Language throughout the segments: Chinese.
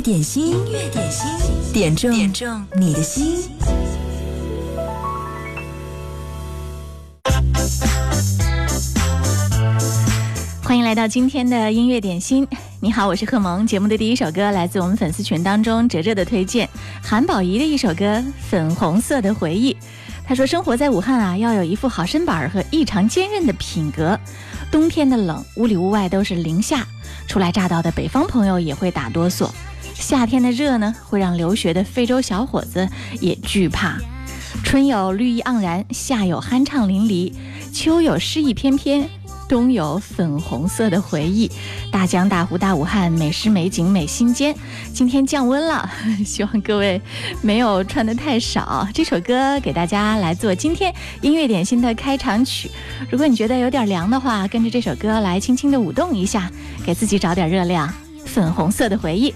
点心，音乐点心，点中点中你的心。欢迎来到今天的音乐点心。你好，我是贺萌。节目的第一首歌来自我们粉丝群当中哲哲的推荐，韩宝仪的一首歌《粉红色的回忆》。他说：“生活在武汉啊，要有一副好身板和异常坚韧的品格。冬天的冷，屋里屋外都是零下，初来乍到的北方朋友也会打哆嗦；夏天的热呢，会让留学的非洲小伙子也惧怕。春有绿意盎然，夏有酣畅淋漓，秋有诗意翩翩。”冬有粉红色的回忆，大江大湖大武汉，美食美景美心间。今天降温了，希望各位没有穿的太少。这首歌给大家来做今天音乐点心的开场曲。如果你觉得有点凉的话，跟着这首歌来轻轻的舞动一下，给自己找点热量。粉红色的回忆。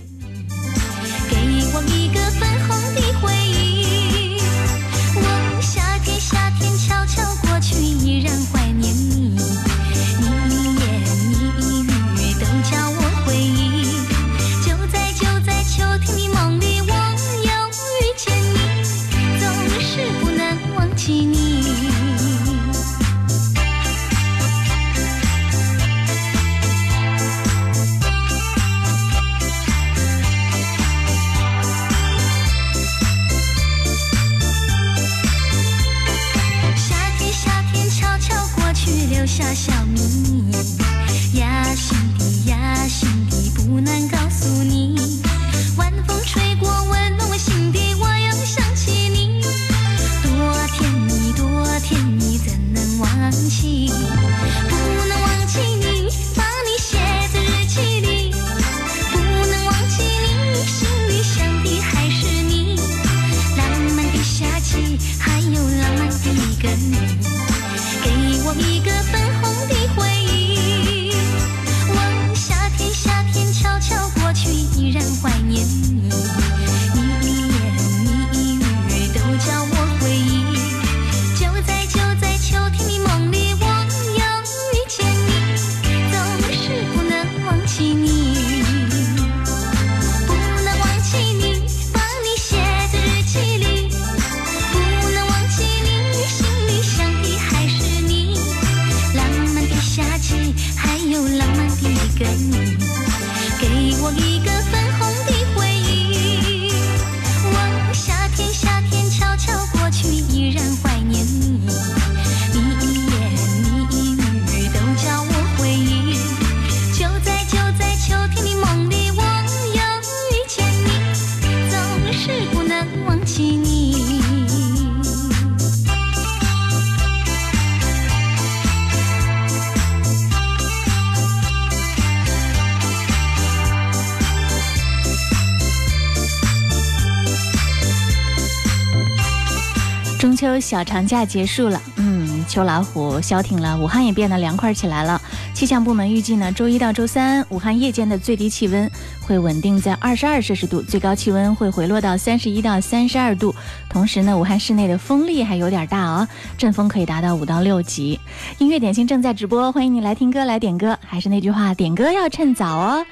小长假结束了，嗯，秋老虎消停了，武汉也变得凉快起来了。气象部门预计呢，周一到周三，武汉夜间的最低气温会稳定在二十二摄氏度，最高气温会回落到三十一到三十二度。同时呢，武汉市内的风力还有点大哦，阵风可以达到五到六级。音乐点心正在直播，欢迎你来听歌来点歌。还是那句话，点歌要趁早哦，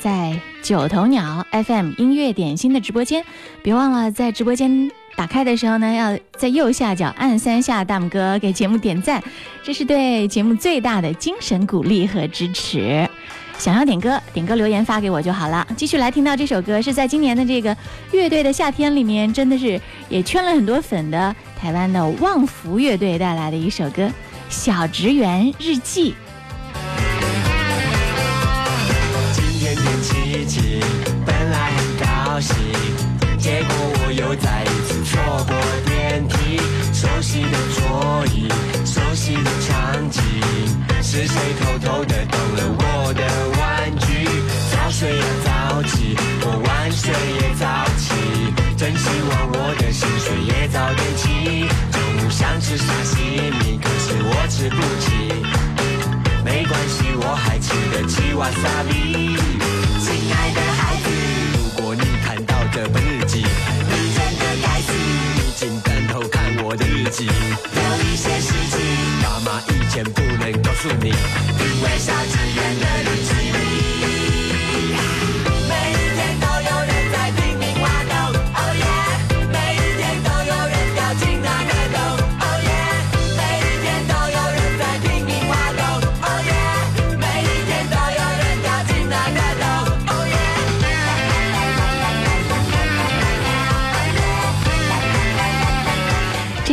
在九头鸟 FM 音乐点心的直播间，别忘了在直播间。打开的时候呢，要在右下角按三下大拇哥给节目点赞，这是对节目最大的精神鼓励和支持。想要点歌，点歌留言发给我就好了。继续来听到这首歌，是在今年的这个乐队的夏天里面，真的是也圈了很多粉的台湾的旺福乐队带来的一首歌《小职员日记》。沙西米，可是我吃不起，没关系，我还吃得起瓦萨比。亲爱的孩子，如果你看到这本日记。你真的该死。你竟然偷看我的日记有一些事情，爸妈以前不能告诉你，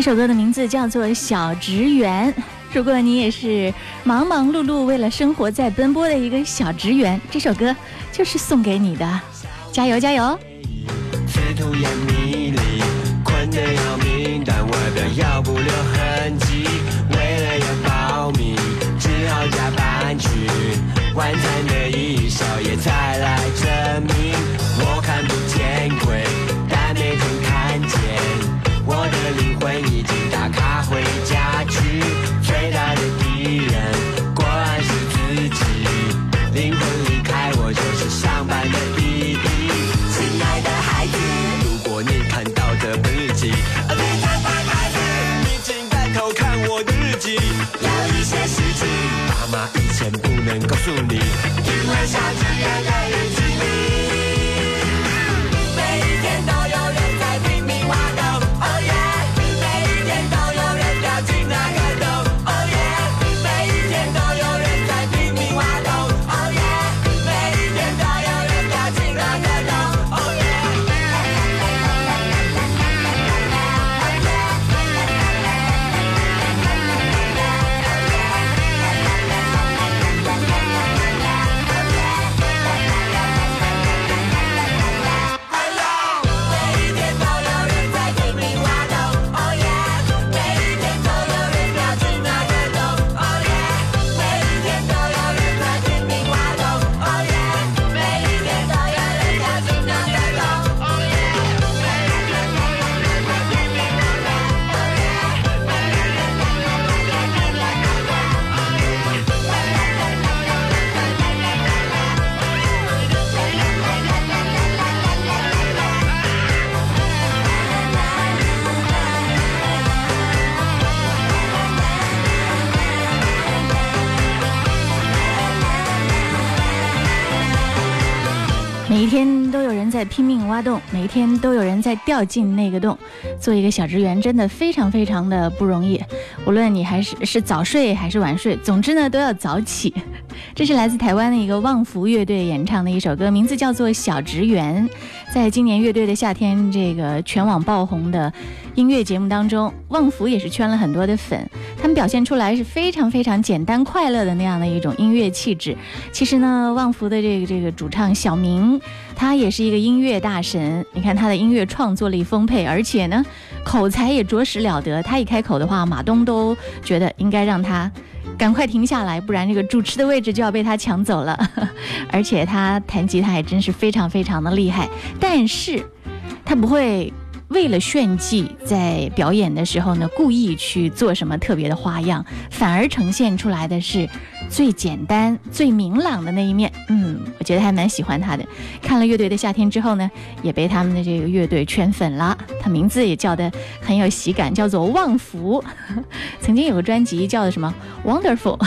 这首歌的名字叫做《小职员》，如果你也是忙忙碌碌为了生活在奔波的一个小职员，这首歌就是送给你的。加油！加油！拼命挖洞，每一天都有人在掉进那个洞。做一个小职员真的非常非常的不容易，无论你还是是早睡还是晚睡，总之呢都要早起。这是来自台湾的一个旺福乐队演唱的一首歌，名字叫做《小职员》。在今年乐队的夏天这个全网爆红的音乐节目当中，旺福也是圈了很多的粉。他们表现出来是非常非常简单快乐的那样的一种音乐气质。其实呢，旺福的这个这个主唱小明，他也是一个音乐大神。你看他的音乐创作力丰沛，而且呢，口才也着实了得。他一开口的话，马东都觉得应该让他赶快停下来，不然这个主持的位置就要被他抢走了。而且他弹吉他也真是非常非常的厉害，但是他不会。为了炫技，在表演的时候呢，故意去做什么特别的花样，反而呈现出来的是最简单、最明朗的那一面。嗯，我觉得还蛮喜欢他的。看了乐队的夏天之后呢，也被他们的这个乐队圈粉了。他名字也叫的很有喜感，叫做旺福。曾经有个专辑叫的什么 Wonderful。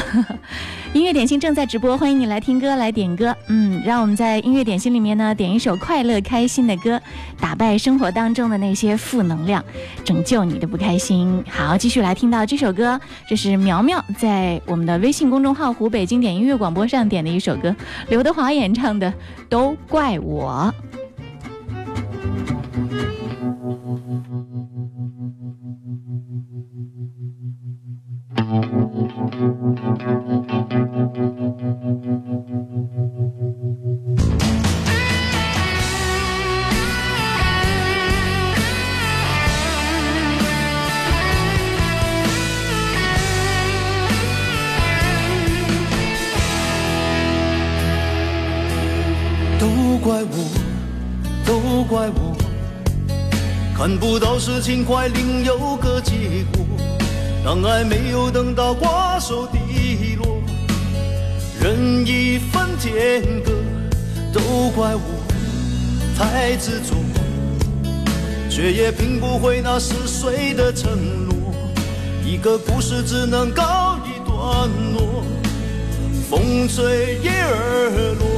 音乐点心正在直播，欢迎你来听歌来点歌。嗯，让我们在音乐点心里面呢，点一首快乐开心的歌，打败生活当中的那些负能量，拯救你的不开心。好，继续来听到这首歌，这是苗苗在我们的微信公众号“湖北经典音乐广播”上点的一首歌，刘德华演唱的《都怪我》。看不到事情快另有个结果，当爱没有等到瓜熟蒂落，任一分天各，都怪我太执着，却也拼不回那撕碎的承诺，一个故事只能告一段落，风吹叶儿落。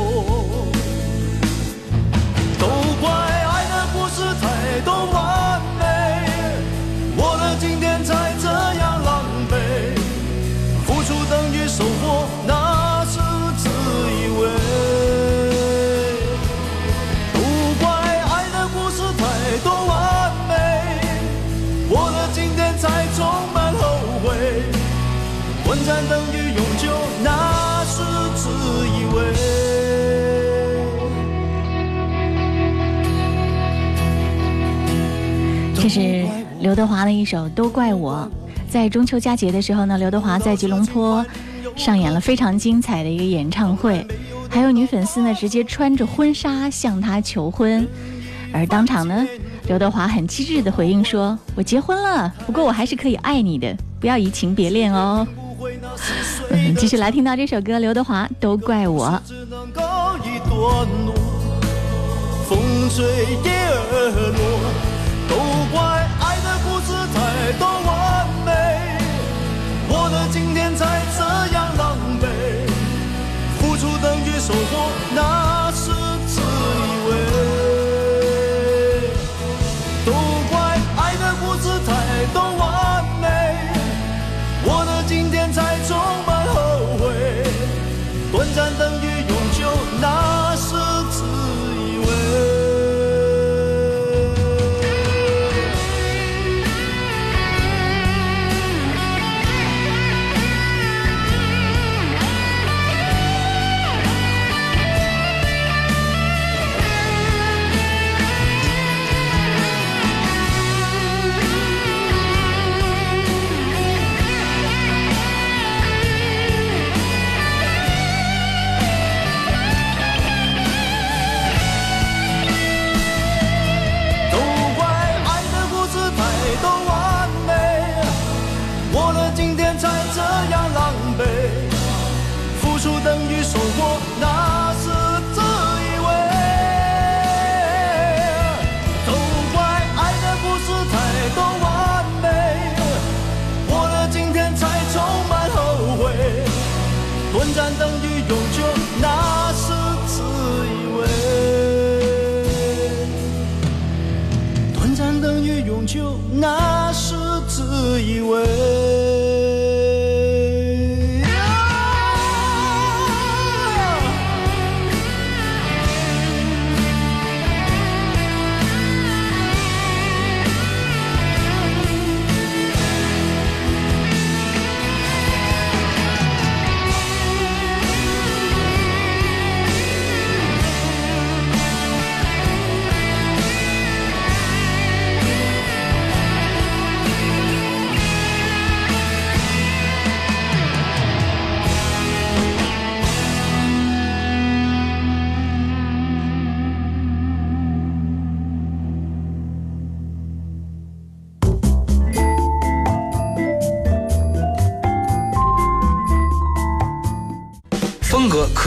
刘德华的一首《都怪我》。在中秋佳节的时候呢，刘德华在吉隆坡上演了非常精彩的一个演唱会，还有女粉丝呢直接穿着婚纱向他求婚，而当场呢，刘德华很机智的回应说：“我结婚了，不过我还是可以爱你的，不要移情别恋哦。”嗯，继续来听到这首歌，刘德华《都怪我》。风吹叶儿落，都怪多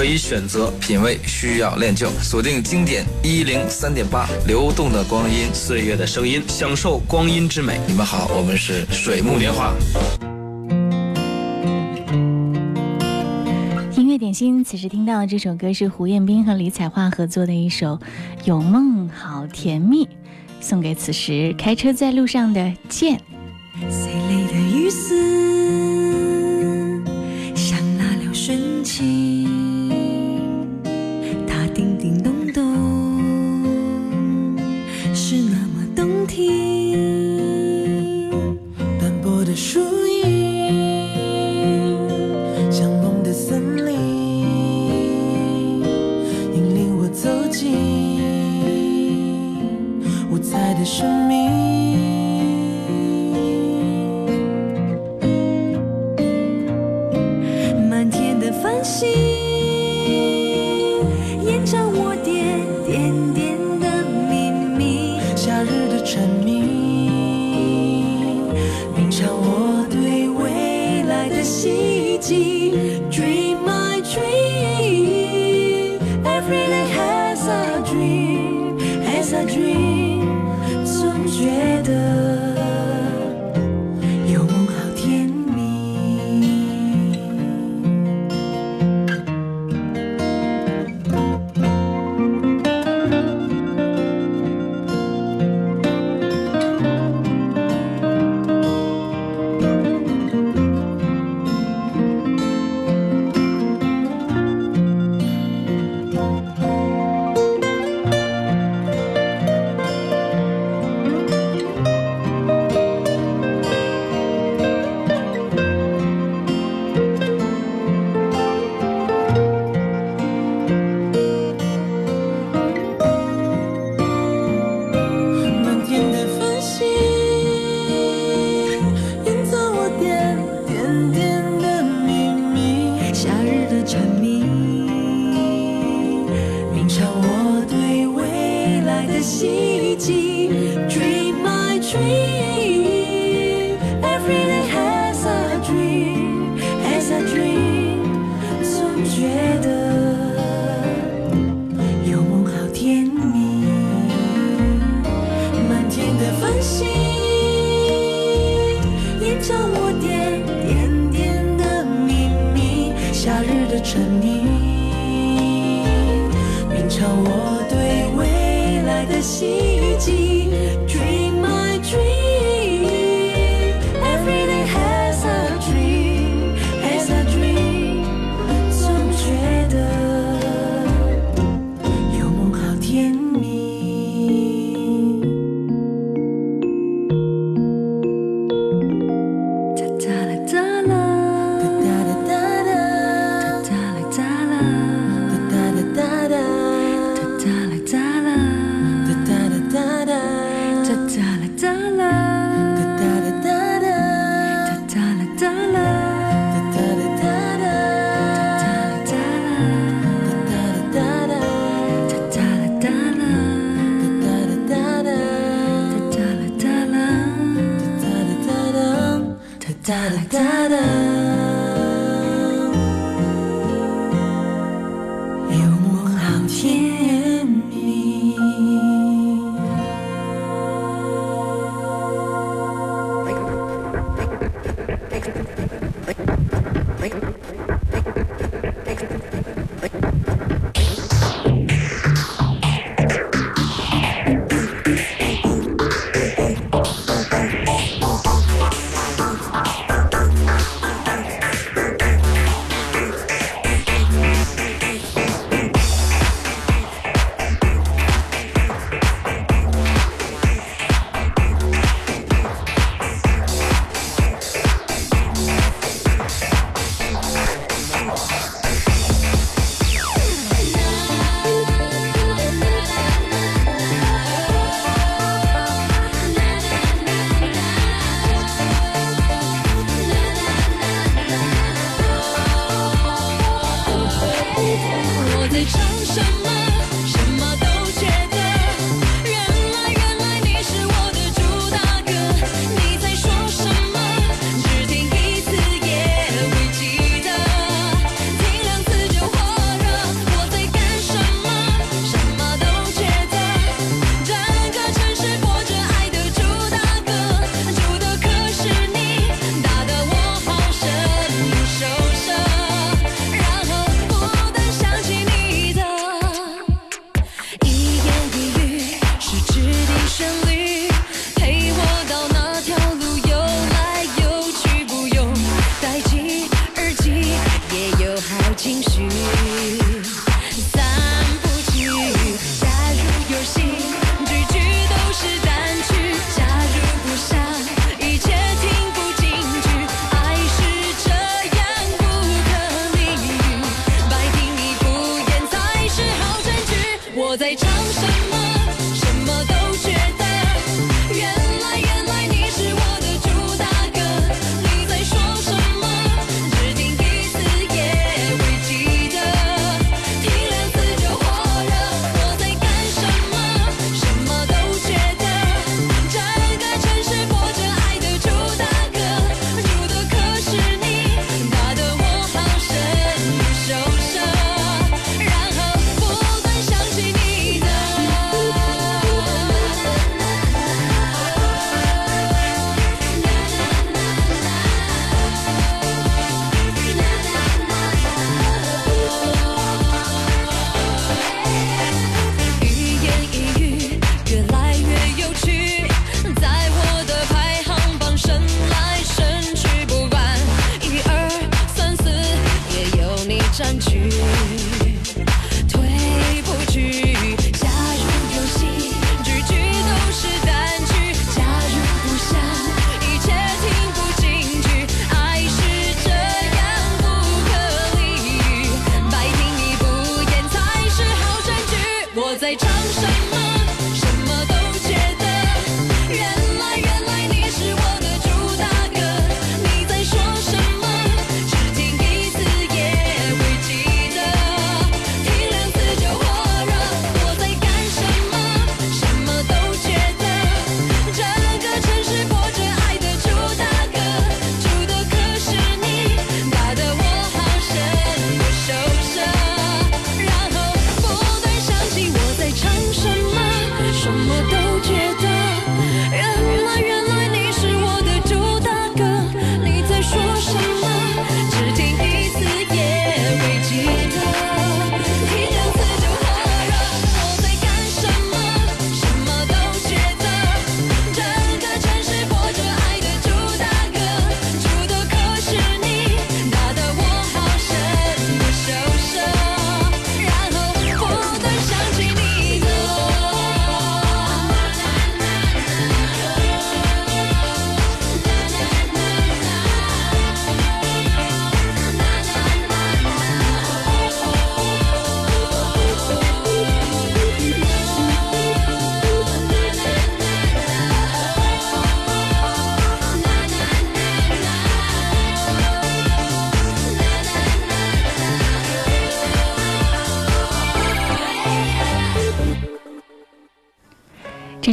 可以选择，品味需要练就。锁定经典一零三点八，流动的光阴，岁月的声音，享受光阴之美。你们好，我们是水木年华。音乐点心，此时听到这首歌是胡彦斌和李彩桦合作的一首《有梦好甜蜜》，送给此时开车在路上的剑。the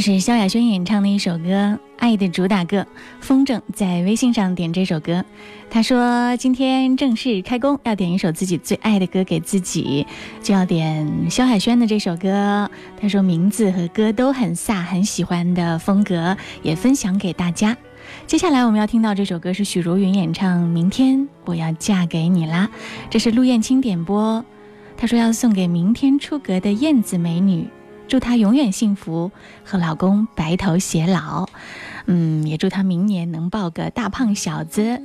是萧亚轩演唱的一首歌《爱的主打歌》，风筝在微信上点这首歌。他说今天正式开工，要点一首自己最爱的歌给自己，就要点萧亚轩的这首歌。他说名字和歌都很飒，很喜欢的风格，也分享给大家。接下来我们要听到这首歌是许茹芸演唱《明天我要嫁给你啦》，这是陆燕青点播。他说要送给明天出阁的燕子美女，祝她永远幸福，和老公白头偕老。嗯，也祝她明年能抱个大胖小子。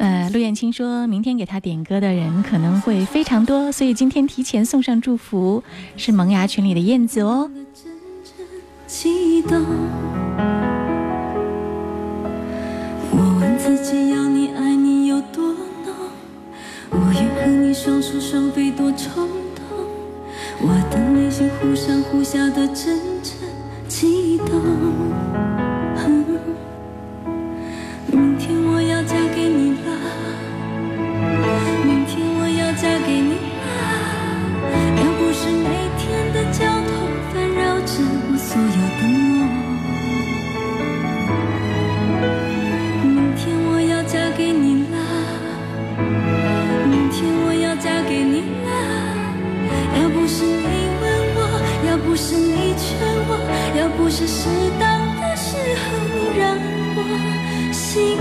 呃，陆燕青说明天给她点歌的人可能会非常多，所以今天提前送上祝福，是萌芽群里的燕子哦。激动。我问自己，要你爱你有多浓？我愿和你双宿双飞多冲。心忽上忽下的阵阵悸动。是适当的时候你让我心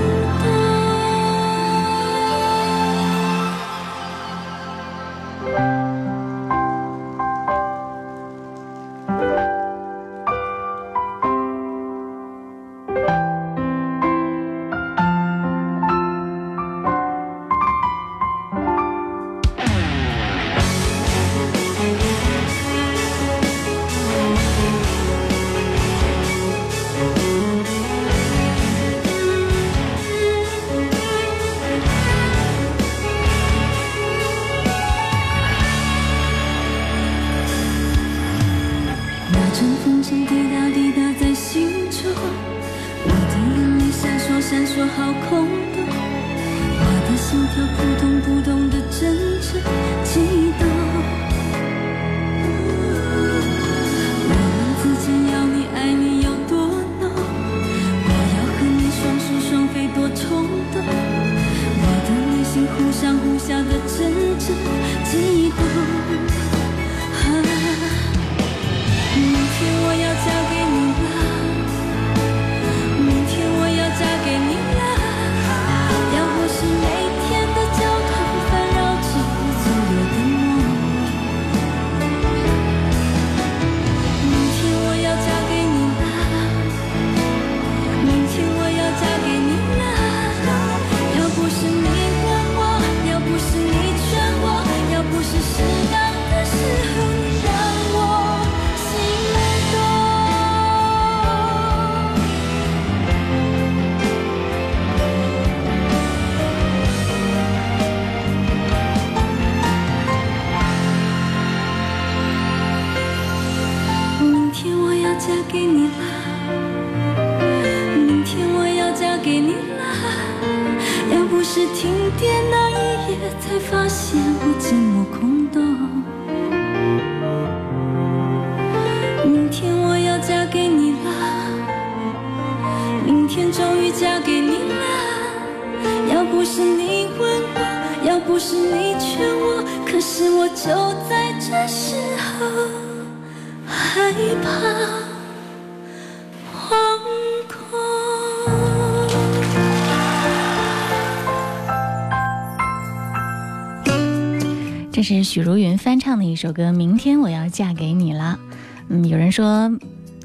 是许茹芸翻唱的一首歌《明天我要嫁给你了》。嗯，有人说，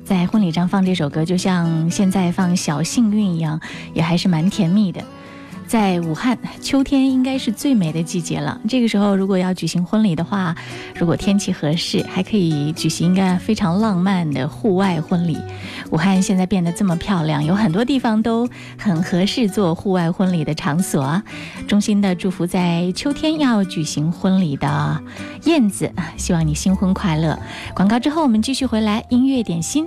在婚礼上放这首歌，就像现在放《小幸运》一样，也还是蛮甜蜜的。在武汉，秋天应该是最美的季节了。这个时候，如果要举行婚礼的话，如果天气合适，还可以举行一个非常浪漫的户外婚礼。武汉现在变得这么漂亮，有很多地方都很合适做户外婚礼的场所。衷心的祝福在秋天要举行婚礼的燕子，希望你新婚快乐。广告之后，我们继续回来音乐点心。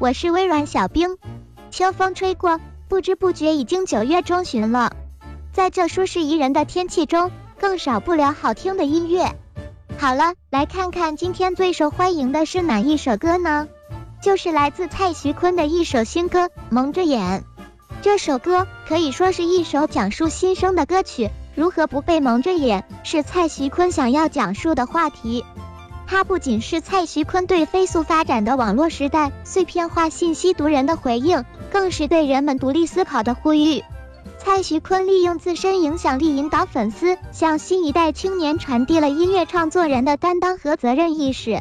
我是微软小冰。秋风吹过，不知不觉已经九月中旬了。在这舒适宜人的天气中，更少不了好听的音乐。好了，来看看今天最受欢迎的是哪一首歌呢？就是来自蔡徐坤的一首新歌《蒙着眼》。这首歌可以说是一首讲述新生的歌曲，如何不被蒙着眼，是蔡徐坤想要讲述的话题。它不仅是蔡徐坤对飞速发展的网络时代碎片化信息毒人的回应，更是对人们独立思考的呼吁。蔡徐坤利用自身影响力引导粉丝，向新一代青年传递了音乐创作人的担当和责任意识。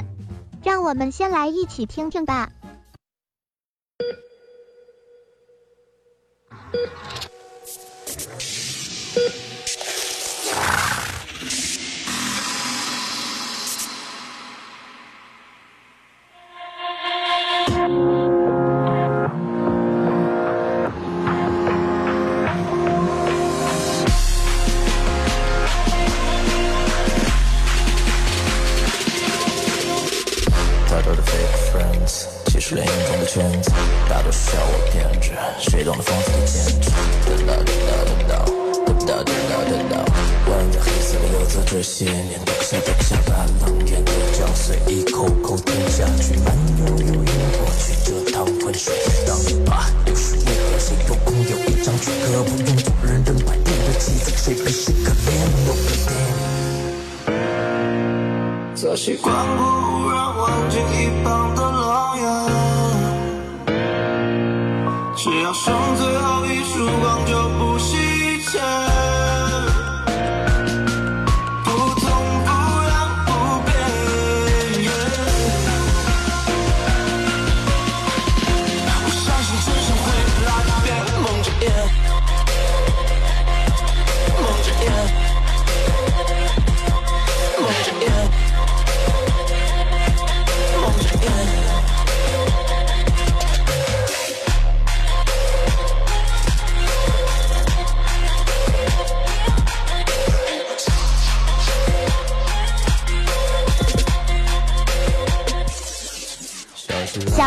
让我们先来一起听听吧。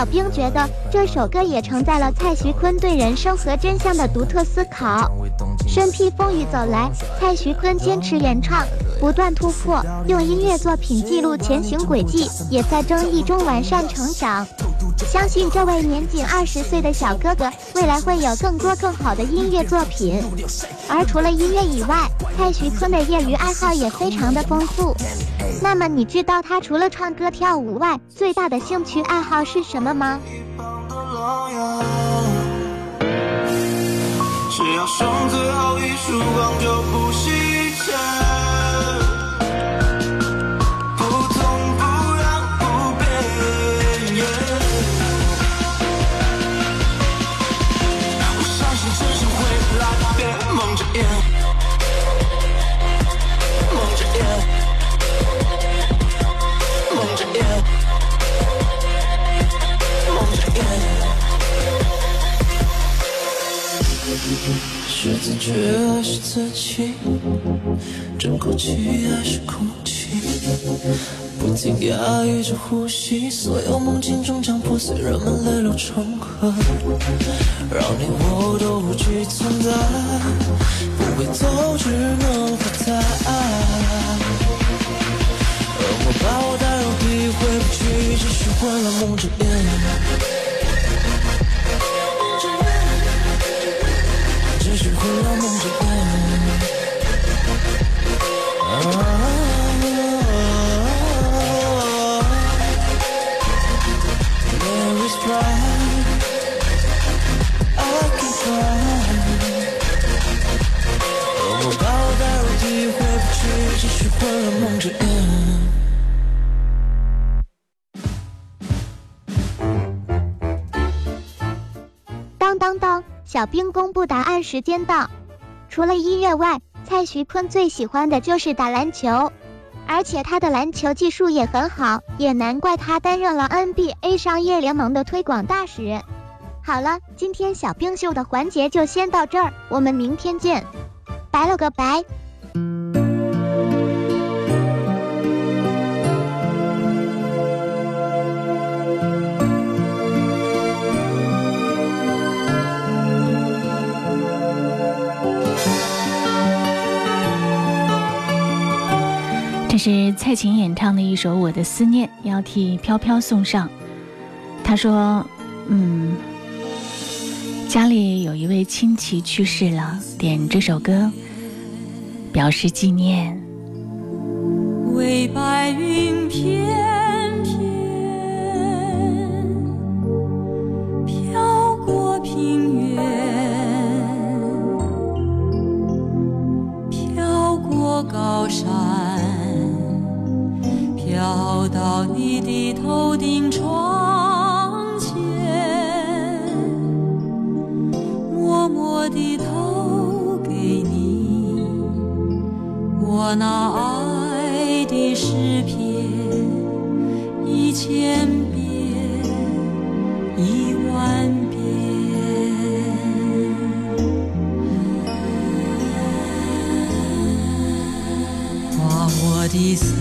小兵觉得这首歌也承载了蔡徐坤对人生和真相的独特思考。身披风雨走来，蔡徐坤坚持原创，不断突破，用音乐作品记录前行轨迹，也在争议中完善成长。相信这位年仅二十岁的小哥哥，未来会有更多更好的音乐作品。而除了音乐以外，蔡徐坤的业余爱好也非常的丰富。那么你知道他除了唱歌跳舞外，最大的兴趣爱好是什么吗？只要剩最后一束光就不惜自觉还是自己？争口气还是空气？不停压抑着呼吸，所有梦境终将破碎，人们泪流成河，让你我都无惧存在，不回头只能发呆。恶魔把我带入地狱，回不去，继续混乱梦之夜。继续混乱梦之夜。There is pride, I can fly。恶魔把我带入地狱，回不去，继续混乱梦之夜。小兵公布答案时间到。除了音乐外，蔡徐坤最喜欢的就是打篮球，而且他的篮球技术也很好，也难怪他担任了 NBA 商业联盟的推广大使。好了，今天小兵秀的环节就先到这儿，我们明天见，拜了个拜。这是蔡琴演唱的一首《我的思念》，要替飘飘送上。他说：“嗯，家里有一位亲戚去世了，点这首歌表示纪念。为白云翩翩，飘过平原，飘过高山，跑到你的头顶窗前，默默地投给你。我那爱的诗篇，一千遍，一万遍。把我的思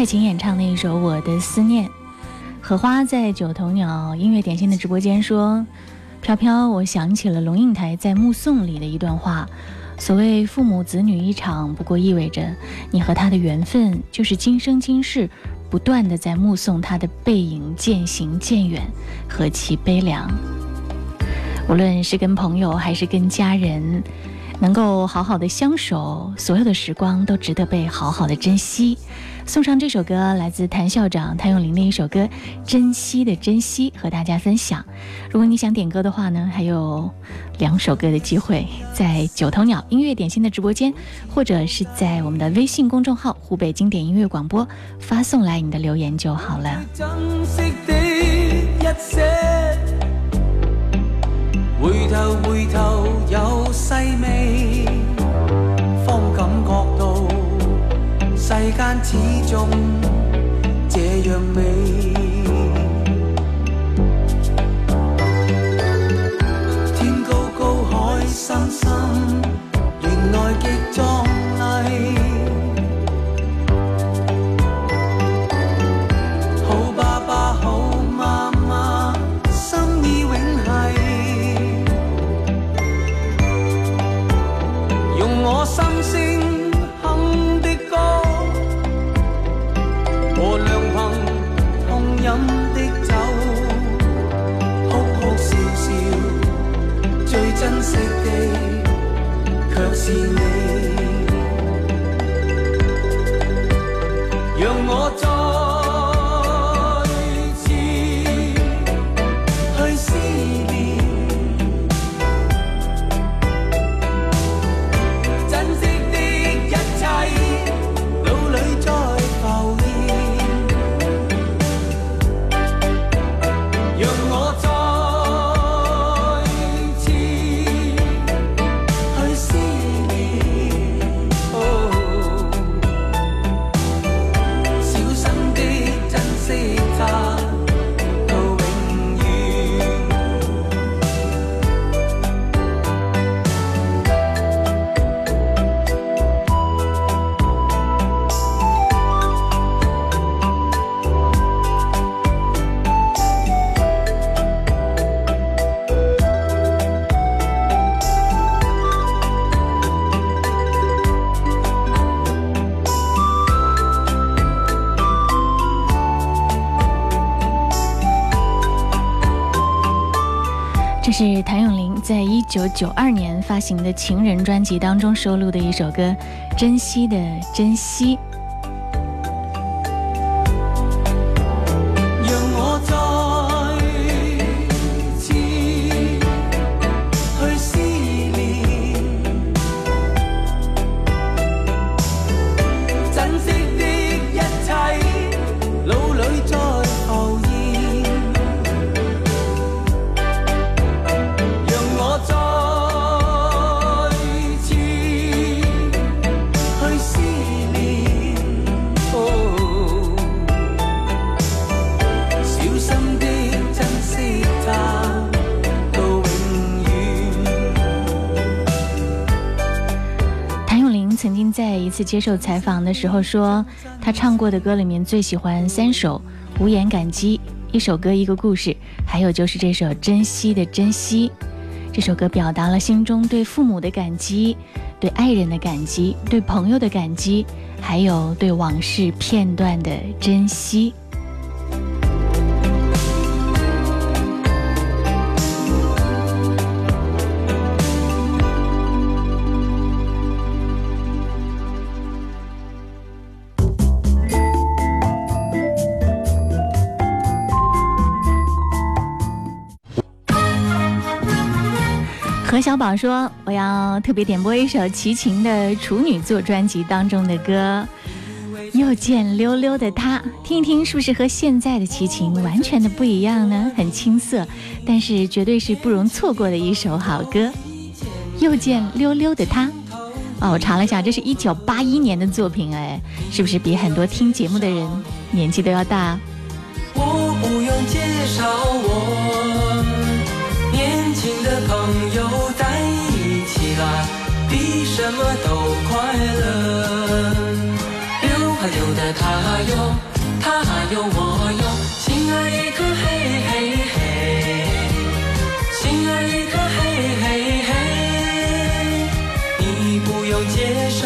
蔡琴演唱的一首《我的思念》。荷花在九头鸟音乐点心的直播间说：“飘飘，我想起了龙应台在《目送》里的一段话，所谓父母子女一场，不过意味着你和他的缘分就是今生今世不断的在目送他的背影渐行渐远，何其悲凉。无论是跟朋友还是跟家人，能够好好的相守，所有的时光都值得被好好的珍惜。送上这首歌，来自谭校长谭咏麟的一首歌《珍惜的珍惜》，和大家分享。如果你想点歌的话呢，还有两首歌的机会，在九头鸟音乐点心的直播间，或者是在我们的微信公众号“湖北经典音乐广播”发送来你的留言就好了。珍惜的一些，回頭回頭有細味，世间始终这样美。天高高，海深深，原来极在九九二年发行的《情人》专辑当中收录的一首歌《珍惜的珍惜》。次接受采访的时候说，他唱过的歌里面最喜欢三首《无言感激》，一首歌一个故事，还有就是这首《珍惜的珍惜》。这首歌表达了心中对父母的感激，对爱人的感激，对朋友的感激，还有对往事片段的珍惜。小宝说：“我要特别点播一首齐秦的处女座专辑当中的歌《又见溜溜的他》，听一听是不是和现在的齐秦完全的不一样呢？很青涩，但是绝对是不容错过的一首好歌。《又见溜溜的他》哦，我查了一下，这是一九八一年的作品，哎，是不是比很多听节目的人年纪都要大？我不用介绍我，年轻的朋友，什么都快乐。溜啊溜的他哟，他哟我哟，心儿一颗嘿嘿嘿，心儿一颗嘿嘿嘿。你不用介绍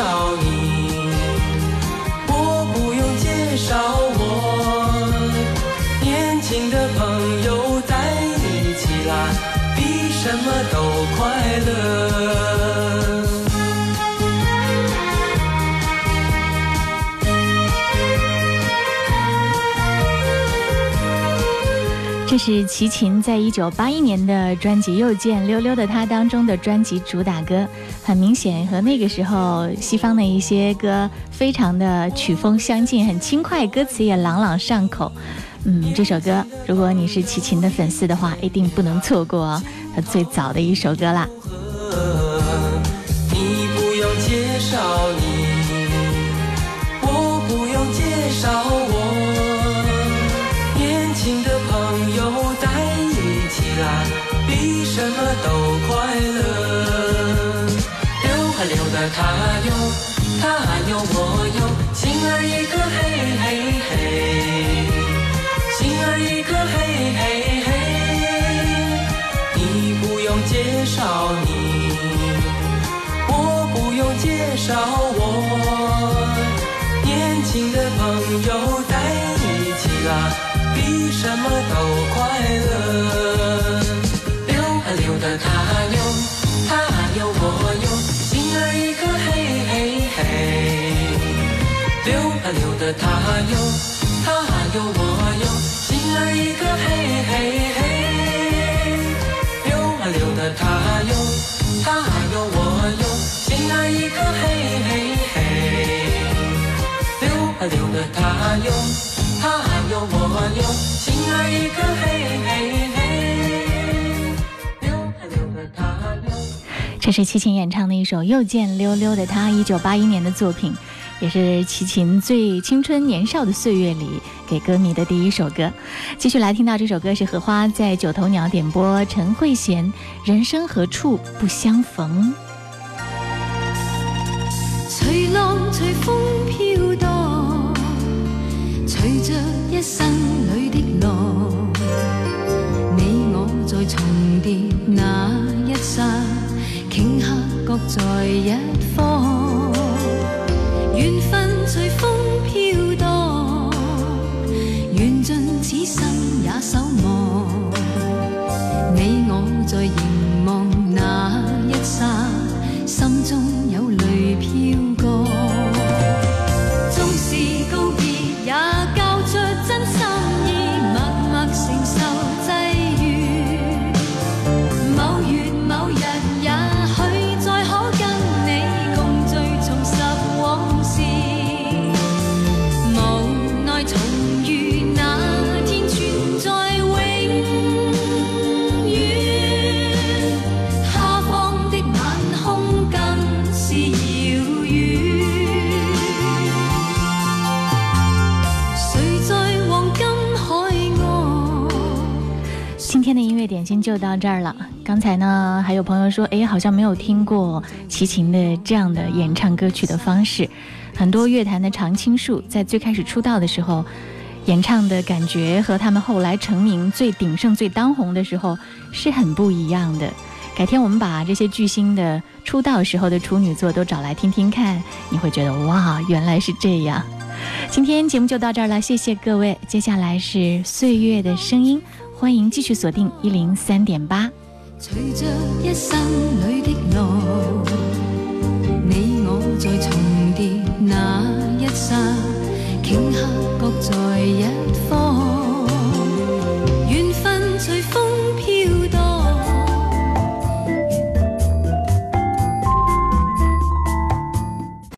这是齐秦在一九八一年的专辑《又见溜溜的他》当中的专辑主打歌，很明显和那个时候西方的一些歌非常的曲风相近，很轻快，歌词也朗朗上口。嗯，这首歌如果你是齐秦的粉丝的话，一定不能错过，他最早的一首歌啦。你不用介绍你，都快乐。溜啊溜的他哟，他哟我哟，心儿一颗嘿嘿嘿，心儿一颗嘿嘿嘿。你不用介绍你。我不用介绍我，的他哟，他哟我哟，心儿一颗嘿嘿嘿。溜啊溜的他哟。他有我有，心儿一颗嘿嘿嘿。溜啊溜的他有，他有我有，心儿一颗嘿嘿嘿。溜溜的他有。这是齐秦演唱的一首《又见溜溜的他》，一九八一年的作品，也是齐秦最青春年少的岁月里给歌迷的第一首歌。继续来听到这首歌是荷花在九头鸟点播，陈慧娴《人生何处不相逢》。随浪随风飘荡，随着一生里的浪，你我在重叠那一刹，顷刻各在一方。缘分随风飘荡缘尽此生也守望。就到这儿了。刚才呢，还有朋友說，誒，好像没有听过齐秦的这样的演唱歌曲的方式。很多乐坛的常青树在最开始出道的时候，演唱的感觉和他们后来成名最鼎盛、最当红的时候是很不一样的。改天我们把这些巨星的出道时候的处女作都找来听听看，你会觉得哇，原来是这样。今天节目就到这儿了，谢谢各位。接下来是岁月的声音，欢迎继续锁定一零三点八。随着一生里的浪你我在重叠那一刹顷刻各在一方缘分随风